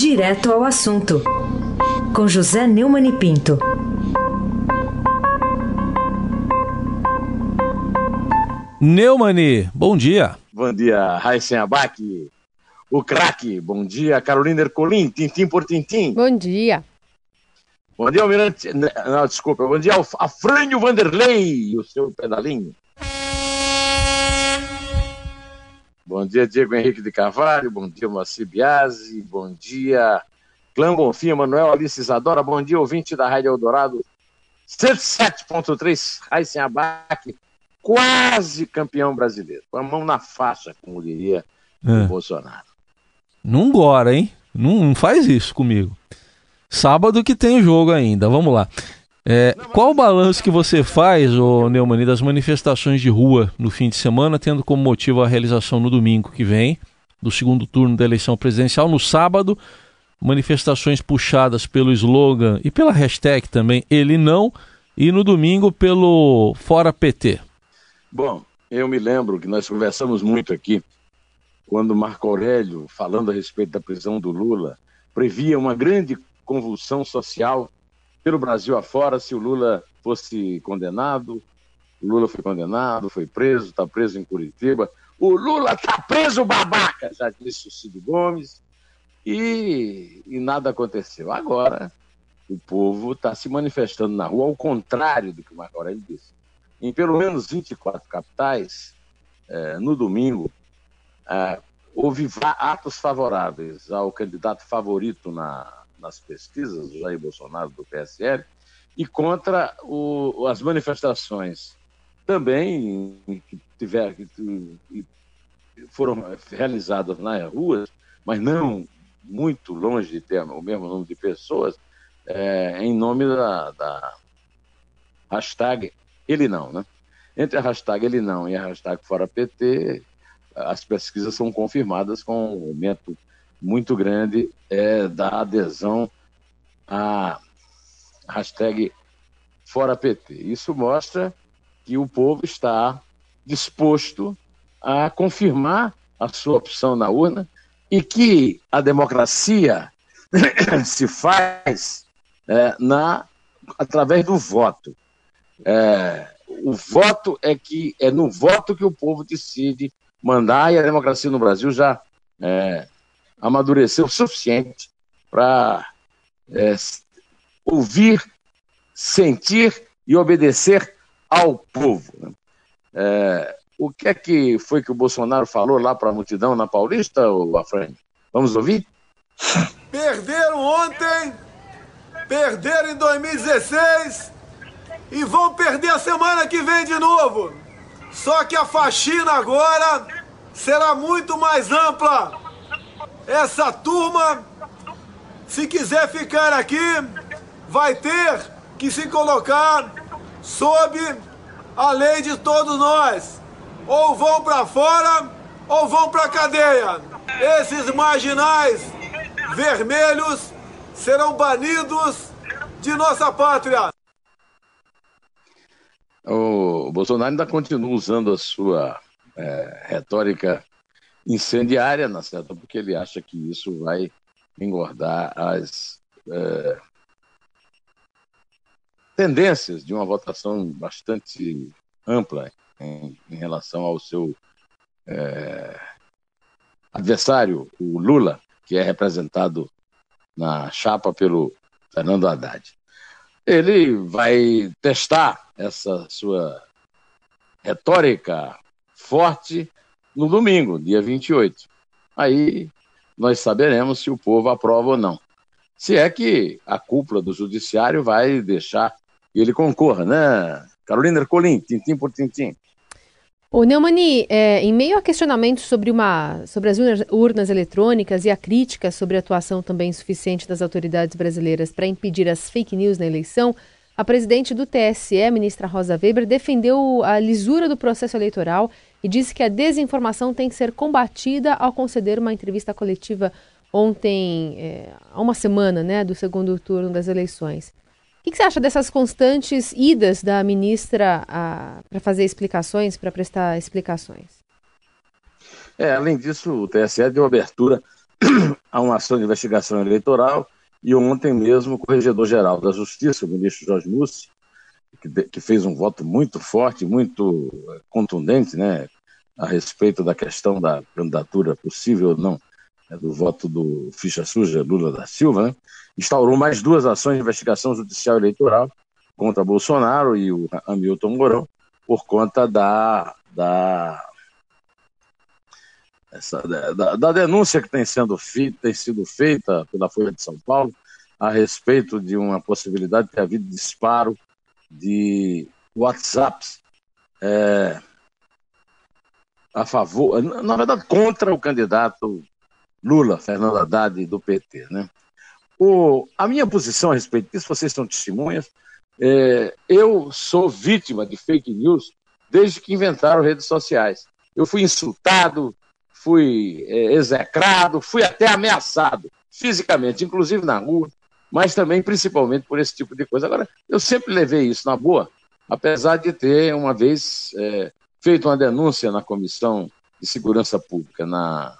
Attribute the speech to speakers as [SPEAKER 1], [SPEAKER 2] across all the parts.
[SPEAKER 1] Direto ao assunto, com José Neumann e Pinto.
[SPEAKER 2] Neumani, bom dia.
[SPEAKER 3] Bom dia, Raíssen Abac, o craque. Bom dia, Carolina Ercolim, tintim por tintim.
[SPEAKER 4] Bom dia.
[SPEAKER 3] Bom dia, Almirante. Não, desculpa. Bom dia, Afrânio Vanderlei, o seu pedalinho. Bom dia, Diego Henrique de Carvalho. Bom dia, Moacir Biasi. Bom dia, Clã Bonfim, Manuel Alice Isadora. Bom dia, ouvinte da Rádio Eldorado 107.3, Raíssen Abac, quase campeão brasileiro. Com a mão na faixa, como diria é. o Bolsonaro.
[SPEAKER 2] Não gora, hein? Não, não faz isso comigo. Sábado que tem jogo ainda, vamos lá. É, qual o balanço que você faz, ô Neumani, das manifestações de rua no fim de semana, tendo como motivo a realização no domingo que vem, do segundo turno da eleição presidencial, no sábado, manifestações puxadas pelo slogan e pela hashtag também, ele não, e no domingo pelo Fora PT?
[SPEAKER 3] Bom, eu me lembro que nós conversamos muito aqui quando Marco Aurélio, falando a respeito da prisão do Lula, previa uma grande convulsão social pelo Brasil afora se o Lula fosse condenado. O Lula foi condenado, foi preso, está preso em Curitiba. O Lula está preso, babaca, já disse o Cid Gomes. E, e nada aconteceu. Agora, o povo está se manifestando na rua, ao contrário do que o Marco Aurélio disse. Em pelo menos 24 capitais, eh, no domingo, eh, houve atos favoráveis ao candidato favorito na, nas pesquisas, Jair Bolsonaro do PSL, e contra o, as manifestações também que, tiver, que foram realizadas nas ruas, mas não muito longe de ter o mesmo número de pessoas, é, em nome da, da hashtag ele não, né? Entre a hashtag ele não e a hashtag fora PT, as pesquisas são confirmadas com um aumento muito grande é, da adesão à hashtag Fora PT. Isso mostra que o povo está disposto a confirmar a sua opção na urna e que a democracia se faz é, na, através do voto. É, o voto é que é no voto que o povo decide mandar e a democracia no Brasil já é, amadureceu o suficiente para é, ouvir, sentir e obedecer ao povo. Né? É, o que é que foi que o Bolsonaro falou lá para a multidão na Paulista, Afrânio? Vamos ouvir?
[SPEAKER 5] Perderam ontem, perderam em 2016 e vão perder a semana que vem de novo. Só que a faxina agora será muito mais ampla. Essa turma, se quiser ficar aqui, vai ter que se colocar sob a lei de todos nós. Ou vão para fora ou vão para cadeia. Esses marginais vermelhos serão banidos de nossa pátria.
[SPEAKER 3] O Bolsonaro ainda continua usando a sua é, retórica incendiária, na certa, porque ele acha que isso vai engordar as é, tendências de uma votação bastante ampla em, em relação ao seu é, adversário, o Lula, que é representado na chapa pelo Fernando Haddad. Ele vai testar essa sua retórica forte no domingo, dia 28. Aí nós saberemos se o povo aprova ou não. Se é que a cúpula do judiciário vai deixar que ele concorra, né? Carolina Ercolim, tintim por tintim.
[SPEAKER 4] O Neumani, é, em meio a questionamentos sobre, uma, sobre as urnas eletrônicas e a crítica sobre a atuação também insuficiente das autoridades brasileiras para impedir as fake news na eleição, a presidente do TSE, ministra Rosa Weber, defendeu a lisura do processo eleitoral e disse que a desinformação tem que ser combatida ao conceder uma entrevista coletiva ontem, é, há uma semana, né, do segundo turno das eleições. O que, que você acha dessas constantes idas da ministra para fazer explicações, para prestar explicações?
[SPEAKER 3] É, além disso, o TSE deu abertura a uma ação de investigação eleitoral e ontem mesmo o Corregedor-Geral da Justiça, o ministro Jorge Mussi, que, que, fez um voto muito forte, muito eh, contundente, né, a respeito da questão da candidatura possível ou não né, do voto do ficha suja Lula da Silva, né, instaurou mais duas ações de investigação judicial eleitoral contra Bolsonaro e o Hamilton Mourão por conta da, da essa, da, da, denúncia que tem, sendo feita, tem sido feita pela Folha de São Paulo a respeito de uma possibilidade de ter havido disparo de WhatsApps é, a favor, na verdade, contra o candidato Lula, Fernando Haddad, do PT. Né? O, a minha posição a respeito disso, vocês são testemunhas, é, eu sou vítima de fake news desde que inventaram redes sociais. Eu fui insultado, fui é, execrado, fui até ameaçado fisicamente, inclusive na rua, mas também principalmente por esse tipo de coisa. Agora, eu sempre levei isso na boa, apesar de ter uma vez é, feito uma denúncia na Comissão de Segurança Pública na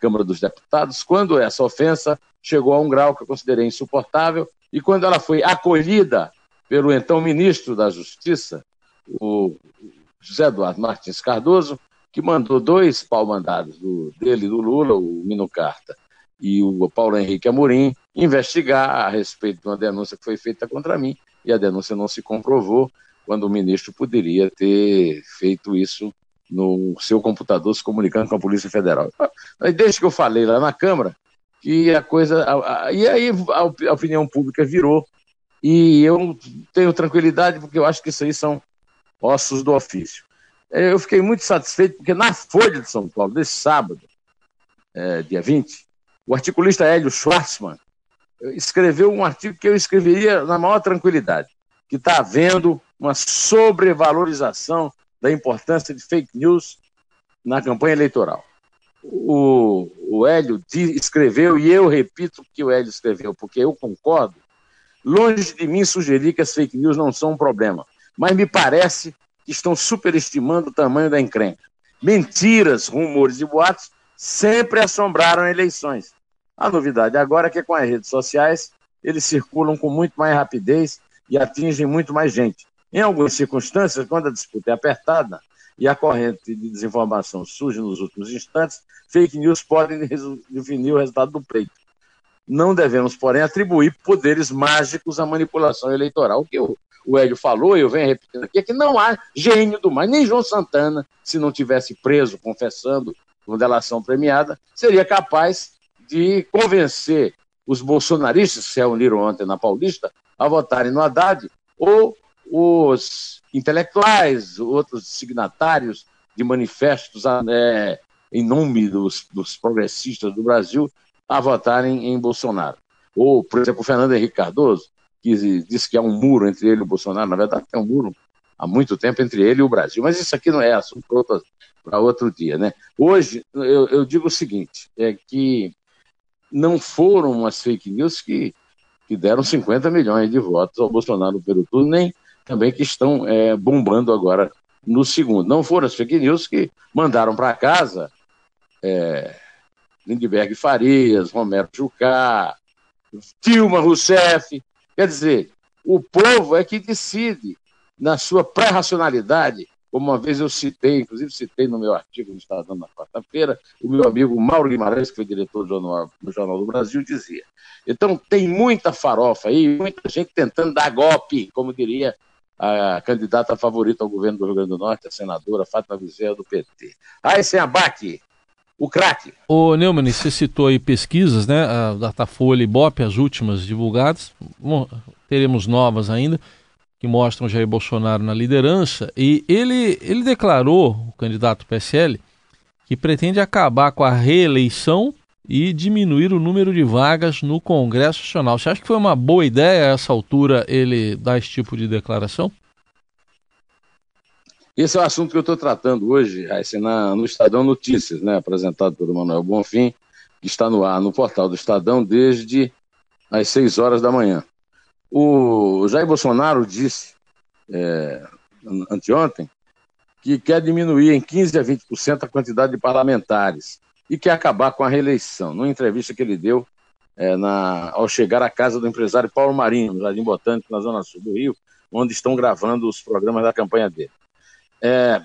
[SPEAKER 3] Câmara dos Deputados, quando essa ofensa chegou a um grau que eu considerei insuportável, e quando ela foi acolhida pelo então ministro da Justiça, o José Eduardo Martins Cardoso, que mandou dois pau-mandados do, dele, do Lula, o Mino Carta e o Paulo Henrique Amorim, investigar a respeito de uma denúncia que foi feita contra mim, e a denúncia não se comprovou, quando o ministro poderia ter feito isso no seu computador, se comunicando com a Polícia Federal. Desde que eu falei lá na Câmara, que a coisa. E aí a, a opinião pública virou, e eu tenho tranquilidade, porque eu acho que isso aí são ossos do ofício. É, eu fiquei muito satisfeito, porque na Folha de São Paulo, desse sábado, é, dia 20, o articulista Hélio Schwarzman escreveu um artigo que eu escreveria na maior tranquilidade, que está havendo uma sobrevalorização da importância de fake news na campanha eleitoral. O, o Hélio escreveu, e eu repito o que o Hélio escreveu, porque eu concordo, longe de mim sugerir que as fake news não são um problema, mas me parece estão superestimando o tamanho da encrenca. Mentiras, rumores e boatos sempre assombraram eleições. A novidade agora é que com as redes sociais eles circulam com muito mais rapidez e atingem muito mais gente. Em algumas circunstâncias, quando a disputa é apertada e a corrente de desinformação surge nos últimos instantes, fake news podem definir o resultado do pleito. Não devemos, porém, atribuir poderes mágicos à manipulação eleitoral, que o o Hélio falou, eu venho repetindo aqui, é que não há gênio do mais. Nem João Santana, se não tivesse preso, confessando, com delação premiada, seria capaz de convencer os bolsonaristas que se reuniram ontem na Paulista a votarem no Haddad, ou os intelectuais, outros signatários de manifestos é, em nome dos, dos progressistas do Brasil a votarem em Bolsonaro. Ou, por exemplo, o Fernando Henrique Cardoso, que diz que há um muro entre ele e o Bolsonaro. Na verdade, tem um muro há muito tempo entre ele e o Brasil. Mas isso aqui não é assunto para outro dia. Né? Hoje, eu, eu, digo o seguinte: é que não foram as fake news que, que deram 50 milhões de votos ao Bolsonaro pelo turno, nem também que estão é, bombando agora no segundo. Não foram as fake news que mandaram para casa é, Lindbergh Farias, Romero Jucá, Dilma Rousseff, Quer dizer, o povo é que decide, na sua pré-racionalidade, como uma vez eu citei, inclusive citei no meu artigo no Estadão na quarta-feira, o meu amigo Mauro Guimarães, que foi diretor do Jornal, do Jornal do Brasil, dizia. Então tem muita farofa aí, muita gente tentando dar golpe, como diria a candidata favorita ao governo do Rio Grande do Norte, a senadora Fátima Bezerra, do PT. Aí sem abaque, o craque.
[SPEAKER 2] Ô Neumann, você citou aí pesquisas, né? A Datafolha e Bop, as últimas divulgadas. Bom, teremos novas ainda, que mostram Jair Bolsonaro na liderança. E ele, ele declarou, o candidato PSL, que pretende acabar com a reeleição e diminuir o número de vagas no Congresso Nacional. Você acha que foi uma boa ideia a essa altura ele dar esse tipo de declaração?
[SPEAKER 3] Esse é o assunto que eu estou tratando hoje, na, no Estadão Notícias, né, apresentado pelo Manuel Bonfim, que está no ar no portal do Estadão desde as 6 horas da manhã. O Jair Bolsonaro disse é, anteontem que quer diminuir em 15% a 20% a quantidade de parlamentares e quer acabar com a reeleição. Numa entrevista que ele deu é, na, ao chegar à casa do empresário Paulo Marinho, no Jardim Botânico, na Zona Sul do Rio, onde estão gravando os programas da campanha dele. É,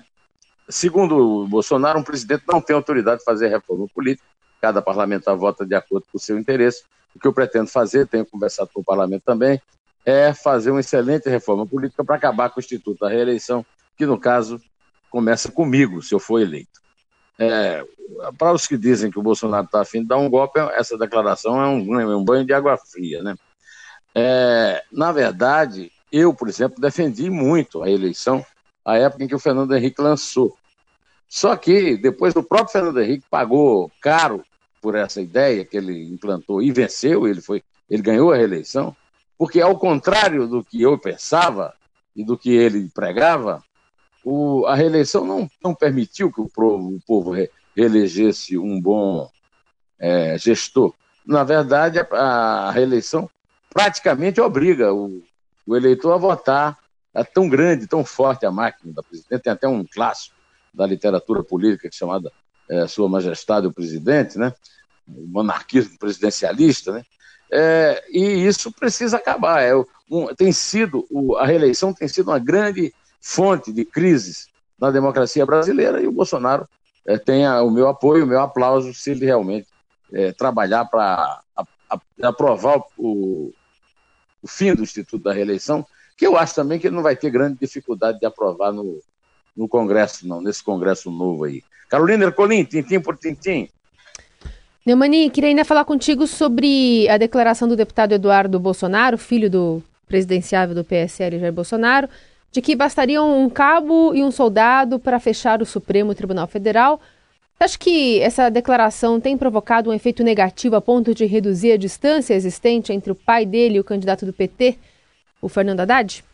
[SPEAKER 3] segundo o Bolsonaro, um presidente não tem autoridade de fazer reforma política, cada parlamentar vota de acordo com o seu interesse. O que eu pretendo fazer, tenho conversado com o parlamento também, é fazer uma excelente reforma política para acabar com o Instituto da Reeleição, que no caso começa comigo, se eu for eleito. É, para os que dizem que o Bolsonaro está afim de dar um golpe, essa declaração é um, é um banho de água fria. Né? É, na verdade, eu, por exemplo, defendi muito a eleição à época em que o Fernando Henrique lançou. Só que depois o próprio Fernando Henrique pagou caro por essa ideia que ele implantou e venceu, ele, foi, ele ganhou a reeleição, porque ao contrário do que eu pensava e do que ele pregava, o, a reeleição não, não permitiu que o povo, o povo um bom é, gestor. Na verdade, a, a, reeleição praticamente obriga o, o eleitor a votar. É tão grande, tão forte a máquina da presidente. Tem até um clássico da literatura política chamada é, Sua Majestade o Presidente, né? o monarquismo presidencialista, né? É, e isso precisa acabar. É, um, tem sido a reeleição tem sido uma grande fonte de crises na democracia brasileira e o Bolsonaro é, tenha o meu apoio, o meu aplauso, se ele realmente é, trabalhar para aprovar o, o, fim do Instituto da Reeleição, que eu acho também que ele não vai ter grande dificuldade de aprovar no, no Congresso, não, nesse Congresso novo aí. Carolina Ercolim, tintim por tintim.
[SPEAKER 4] Neumani, queria ainda falar contigo sobre a declaração do deputado Eduardo Bolsonaro, filho do presidenciável do PSL Jair Bolsonaro, de que bastariam um cabo e um soldado para fechar o Supremo Tribunal Federal. Acho que essa declaração tem provocado um efeito negativo a ponto de reduzir a distância existente entre o pai dele e o candidato do PT, o Fernando Haddad?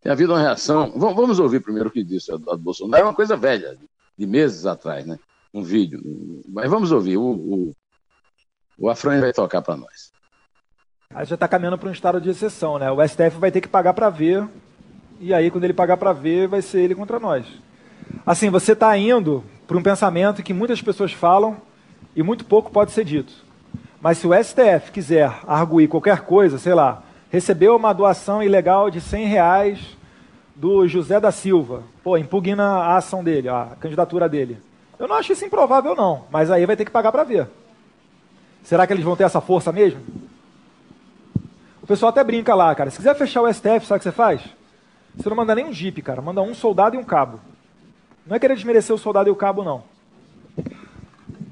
[SPEAKER 3] Tem havido uma reação. Vamos ouvir primeiro o que disse o Bolsonaro. É uma coisa velha, de meses atrás, né? Um vídeo. Mas vamos ouvir. O, o, o vai tocar para nós.
[SPEAKER 6] A gente já está caminhando para um estado de exceção, né? O STF vai ter que pagar para ver e aí quando ele pagar para ver, vai ser ele contra nós. Assim, você está indo para um pensamento que muitas pessoas falam e muito pouco pode ser dito. Mas se o STF quiser arguir qualquer coisa, sei lá, recebeu uma doação ilegal de 100 reais do José da Silva, pô, impugna a ação dele, a candidatura dele. Eu não acho isso improvável, não, mas aí vai ter que pagar para ver. Será que eles vão ter essa força mesmo? O pessoal até brinca lá, cara. Se quiser fechar o STF, sabe o que você faz? Você não manda nem um jipe, cara. Manda um soldado e um cabo. Não é querer desmerecer o soldado e o cabo, não.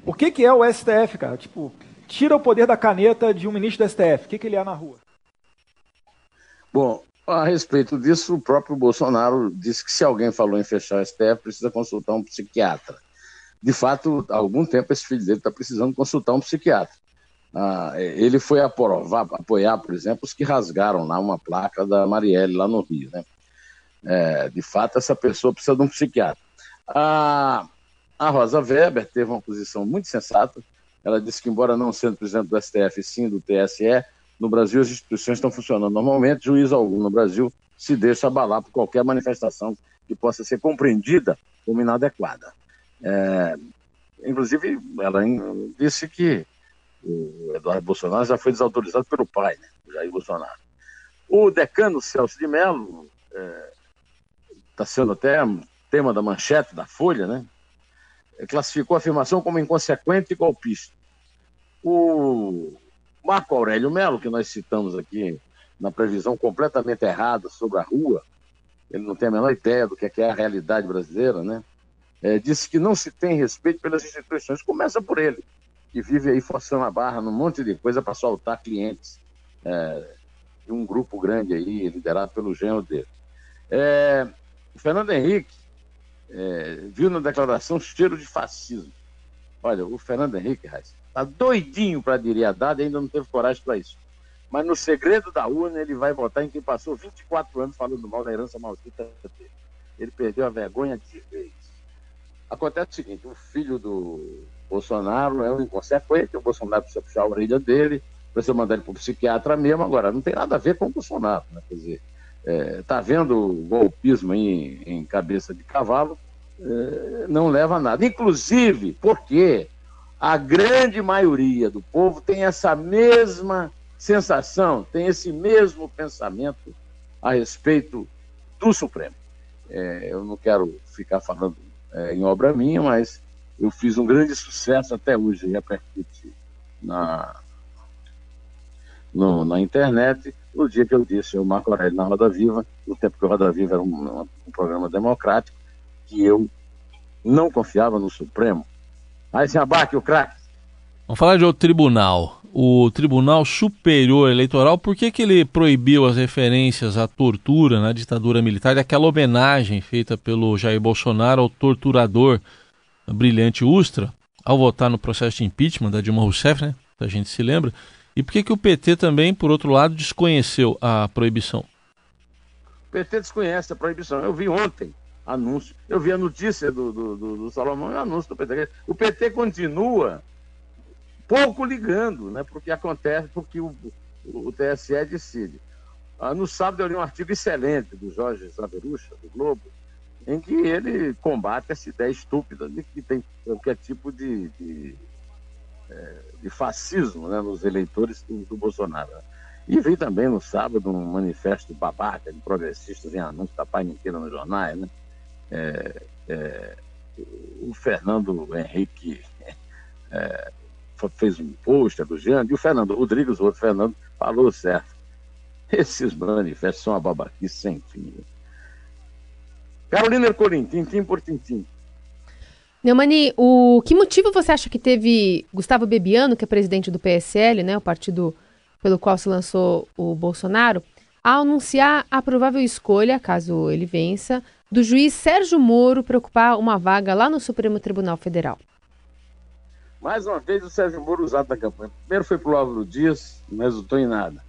[SPEAKER 6] O que, que é o STF, cara? Tipo, tira o poder da caneta de um ministro do STF. O que, que ele é na rua?
[SPEAKER 3] Bom, a respeito disso, o próprio Bolsonaro disse que se alguém falou em fechar o STF, precisa consultar um psiquiatra. De fato, há algum tempo esse filho dele está precisando consultar um psiquiatra. Ah, ele foi aprovar, apoiar, por exemplo, os que rasgaram lá uma placa da Marielle lá no Rio, né? É, de fato, essa pessoa precisa de um psiquiatra. A, a Rosa Weber teve uma posição muito sensata. Ela disse que, embora não sendo presidente do STF, sim do TSE, no Brasil as instituições estão funcionando normalmente. Juiz algum no Brasil se deixa abalar por qualquer manifestação que possa ser compreendida como inadequada. É, inclusive, ela disse que o Eduardo Bolsonaro já foi desautorizado pelo pai, né, Jair Bolsonaro. O decano Celso de Mello é, está sendo até tema da manchete da Folha, né? Classificou a afirmação como inconsequente e golpista. O Marco Aurélio Melo, que nós citamos aqui na previsão completamente errada sobre a rua, ele não tem a menor ideia do que é, a realidade brasileira, né? É, disse que não se tem respeito pelas instituições. Começa por ele, que vive aí forçando a barra num monte de coisa para soltar clientes é, de um grupo grande aí, liderado pelo genro dele. É, Fernando Henrique é, viu na declaração cheiro de fascismo. Olha, o Fernando Henrique, está doidinho para aderir a dada e ainda não teve coragem para isso. Mas no segredo da urna ele vai votar em quem passou 24 anos falando mal da herança maldita dele. Ele perdeu a vergonha de vez. Acontece o seguinte, o filho do Bolsonaro é um inconsequente, o Bolsonaro precisa puxar a orelha dele, precisa mandar ele para o psiquiatra mesmo, agora não tem nada a ver com o Bolsonaro, né? Quer dizer, está é, tá vendo golpismo em, em cabeça de cavalo eh, não leva a nada. Inclusive porque a grande maioria do povo tem essa mesma sensação, tem esse mesmo pensamento a respeito do Supremo. É, eu não quero ficar falando é, em obra minha, mas eu fiz um grande sucesso até hoje, repercute na, no, na internet, no dia que eu disse ao Marco Aurélio na Roda Viva, no tempo que o Roda Viva era um, um programa democrático, que eu não confiava no Supremo. Aí se abaque o craque.
[SPEAKER 2] Vamos falar de outro tribunal. O Tribunal Superior Eleitoral, por que, que ele proibiu as referências à tortura na ditadura militar e aquela homenagem feita pelo Jair Bolsonaro ao torturador brilhante Ustra, ao votar no processo de impeachment da Dilma Rousseff, né? A gente se lembra. E por que, que o PT também, por outro lado, desconheceu a proibição?
[SPEAKER 3] O PT desconhece a proibição. Eu vi ontem anúncio, eu vi a notícia do, do, do, do Salomão e o anúncio do PT. O PT continua pouco ligando, né, porque acontece, porque o, o, o TSE decide. Ah, no sábado eu li um artigo excelente do Jorge Zaverucha, do Globo, em que ele combate essa ideia estúpida de que tem qualquer tipo de, de, é, de fascismo né, nos eleitores do, do, Bolsonaro. E vi também no sábado um manifesto babaca de progressistas em anúncio da Pai inteira nos jornais. Né? É, é, o Fernando Henrique é, fez um post elogiando, e o Fernando Rodrigues, o outro Fernando, falou certo. Esses manifestos são uma babaquice sem fim. Carolina Ercolim, tintim por tintim.
[SPEAKER 4] Neumani, o que motivo você acha que teve Gustavo Bebiano, que é presidente do PSL, né, o partido pelo qual se lançou o Bolsonaro, a anunciar a provável escolha, caso ele vença, do juiz Sérgio Moro para ocupar uma vaga lá no Supremo Tribunal Federal?
[SPEAKER 3] Mais uma vez o Sérgio Moro usado na campanha. Primeiro foi para o Álvaro Dias, não resultou em nada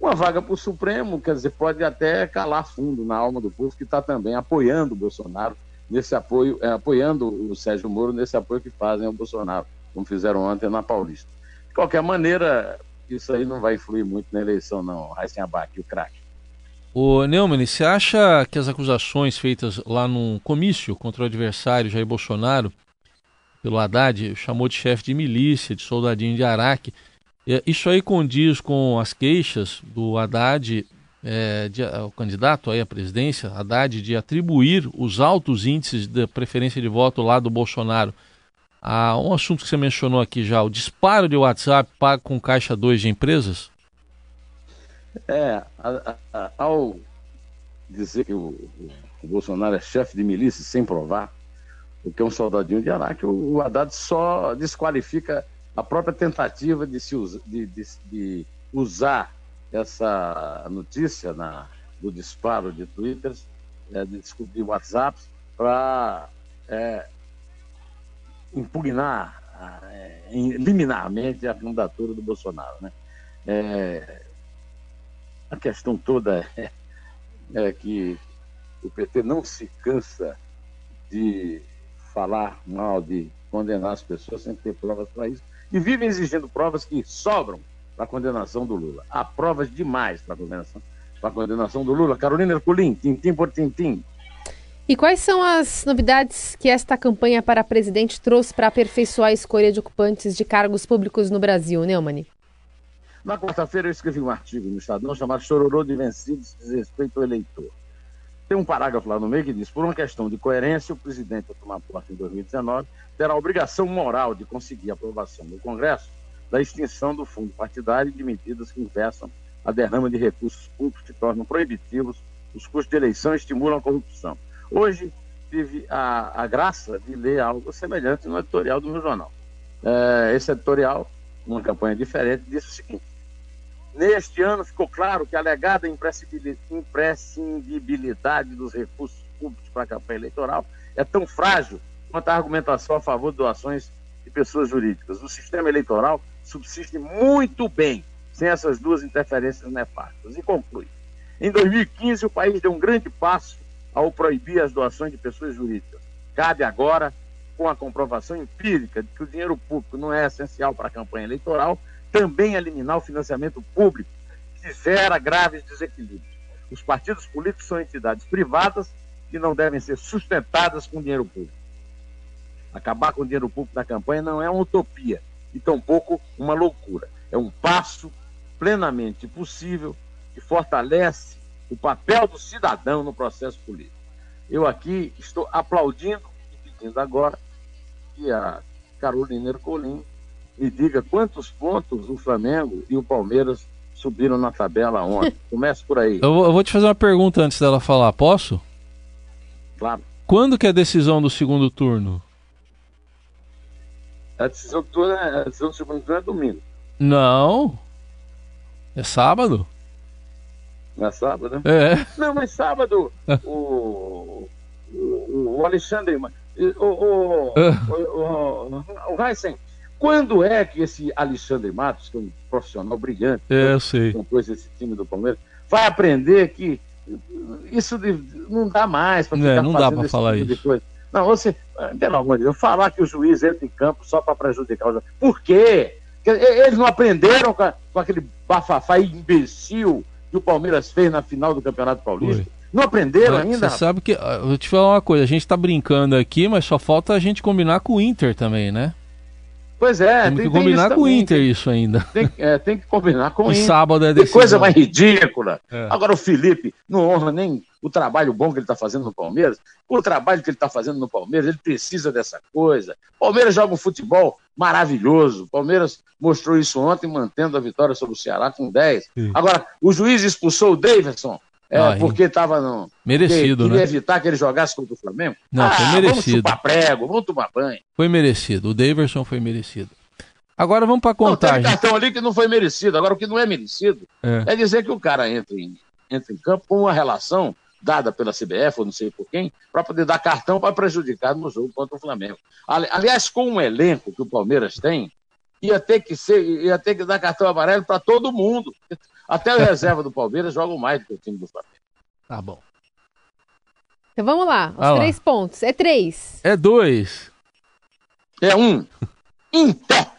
[SPEAKER 3] uma vaga para o Supremo, quer dizer, pode até calar fundo na alma do povo que está também apoiando o Bolsonaro nesse apoio, é, apoiando o Sérgio Moro nesse apoio que fazem ao Bolsonaro, como fizeram ontem na Paulista. De qualquer maneira, isso aí não vai influir muito na eleição, não. Raíssen Abac, o craque.
[SPEAKER 2] O Neumann, você acha que as acusações feitas lá num comício contra o adversário Jair Bolsonaro, pelo Haddad, chamou de chefe de milícia, de soldadinho de Araque, isso aí condiz com as queixas do Haddad, é, de, o candidato aí à presidência, Haddad, de atribuir os altos índices de preferência de voto lá do Bolsonaro a um assunto que você mencionou aqui já, o disparo de WhatsApp pago com caixa 2 de empresas?
[SPEAKER 3] É, a, a, ao dizer que o, o, Bolsonaro é chefe de milícia sem provar, o que um soldadinho de Araque, o, o Haddad só desqualifica a própria tentativa de, se usa, de, de, de usar essa notícia na, do disparo de Twitter, é, de, de WhatsApp, para é, impugnar é, liminarmente a candidatura do Bolsonaro. Né? É, a questão toda é, é que o PT não se cansa de falar mal, de condenar as pessoas sem ter provas para isso e vivem exigindo provas que sobram para a condenação do Lula. Há provas demais para a condenação, condenação do Lula. Carolina Herculin, tintim por tintim.
[SPEAKER 4] E quais são as novidades que esta campanha para presidente trouxe para aperfeiçoar a escolha de ocupantes de cargos públicos no Brasil, Neumann?
[SPEAKER 3] Na quarta-feira eu escrevi um artigo no Estadão chamado Chororô de Vencidos Desrespeito ao Eleitor. Tem um parágrafo lá no meio que diz: por uma questão de coerência, o presidente, ao tomar posse em 2019, terá a obrigação moral de conseguir a aprovação no Congresso da extinção do fundo partidário e de medidas que impeçam a derrama de recursos públicos que tornam proibitivos os custos de eleição e estimulam a corrupção. Hoje tive a, a graça de ler algo semelhante no editorial do meu jornal. É, esse editorial, uma campanha diferente, disse o seguinte: Neste ano ficou claro que a alegada imprescindibilidade dos recursos públicos para a campanha eleitoral é tão frágil quanto a argumentação a favor de doações de pessoas jurídicas. O sistema eleitoral subsiste muito bem sem essas duas interferências nefastas. E conclui. Em 2015, o país deu um grande passo ao proibir as doações de pessoas jurídicas. Cabe agora, com a comprovação empírica de que o dinheiro público não é essencial para a campanha eleitoral, também eliminar o financiamento público, que gera graves desequilíbrios. Os partidos políticos são entidades privadas que não devem ser sustentadas com dinheiro público. Acabar com o dinheiro público na campanha não é uma utopia e tampouco uma loucura. É um passo plenamente possível que fortalece o papel do cidadão no processo político. Eu aqui estou aplaudindo e pedindo agora que a Carolina Ercolim me diga quantos pontos o Flamengo e o Palmeiras subiram na tabela ontem. Comece por aí.
[SPEAKER 2] Eu vou, eu vou te fazer uma pergunta antes dela falar, posso?
[SPEAKER 3] Claro.
[SPEAKER 2] Quando que é a decisão do segundo turno?
[SPEAKER 3] A decisão do, turno é, a decisão do segundo turno é domingo.
[SPEAKER 2] Não. É sábado?
[SPEAKER 3] Não é sábado, né?
[SPEAKER 2] É.
[SPEAKER 3] Não, mas sábado o, o, o Alexandre. O, o, o, o, o Heisen, quando é que esse Alexandre Matos, que é um profissional brilhante,
[SPEAKER 2] é, eu sei.
[SPEAKER 3] compôs esse time do Palmeiras, vai aprender que isso de, não dá mais para ficar
[SPEAKER 2] é, não dá para
[SPEAKER 3] falar
[SPEAKER 2] tipo
[SPEAKER 3] isso. Não, você, pelo amor de Deus, falar que o juiz entra em campo só para prejudicar o juiz. Por quê? Eles não aprenderam com, a, com aquele bafafá imbecil que o Palmeiras fez na final do Campeonato Paulista? Foi. Não aprenderam ainda?
[SPEAKER 2] Você sabe que. Eu vou te falar uma coisa, a gente tá brincando aqui, mas só falta a gente combinar com o Inter também, né?
[SPEAKER 3] Pois é,
[SPEAKER 2] tem, que combinar com o Inter
[SPEAKER 3] tem,
[SPEAKER 2] isso ainda.
[SPEAKER 3] Tem, é, tem que combinar com o Inter.
[SPEAKER 2] sábado é
[SPEAKER 3] decisão. Que coisa mais ridícula. É. Agora o Felipe não honra nem o trabalho bom que ele está fazendo no Palmeiras. O trabalho que ele está fazendo no Palmeiras, ele precisa dessa coisa. Palmeiras joga um futebol maravilhoso. Palmeiras mostrou isso ontem, mantendo a vitória sobre o Ceará com 10. Sim. Agora, o juiz expulsou o Davidson é, ah, porque estava no.
[SPEAKER 2] Merecido,
[SPEAKER 3] queria
[SPEAKER 2] né?
[SPEAKER 3] evitar que ele jogasse contra o Flamengo.
[SPEAKER 2] Não, ah, foi merecido.
[SPEAKER 3] Vamos prego, vamos tomar banho.
[SPEAKER 2] Foi merecido. O Daverson foi merecido. Agora vamos para contagem.
[SPEAKER 3] Não, tem cartão ali que não foi merecido. Agora, o que não é merecido é, é dizer que o cara entra em, entra em campo com uma relação dada pela CBF, ou não sei por quem, para poder dar cartão para prejudicar no jogo contra o Flamengo. Aliás, com um elenco que o Palmeiras tem, ia ter que ser, ia ter que dar cartão amarelo para todo mundo. Até a reserva do Palmeiras jogam mais do que o time do Flamengo.
[SPEAKER 2] Tá bom.
[SPEAKER 4] Então vamos lá, os ah três lá. pontos. É três.
[SPEAKER 2] É dois.
[SPEAKER 3] É um. Inter.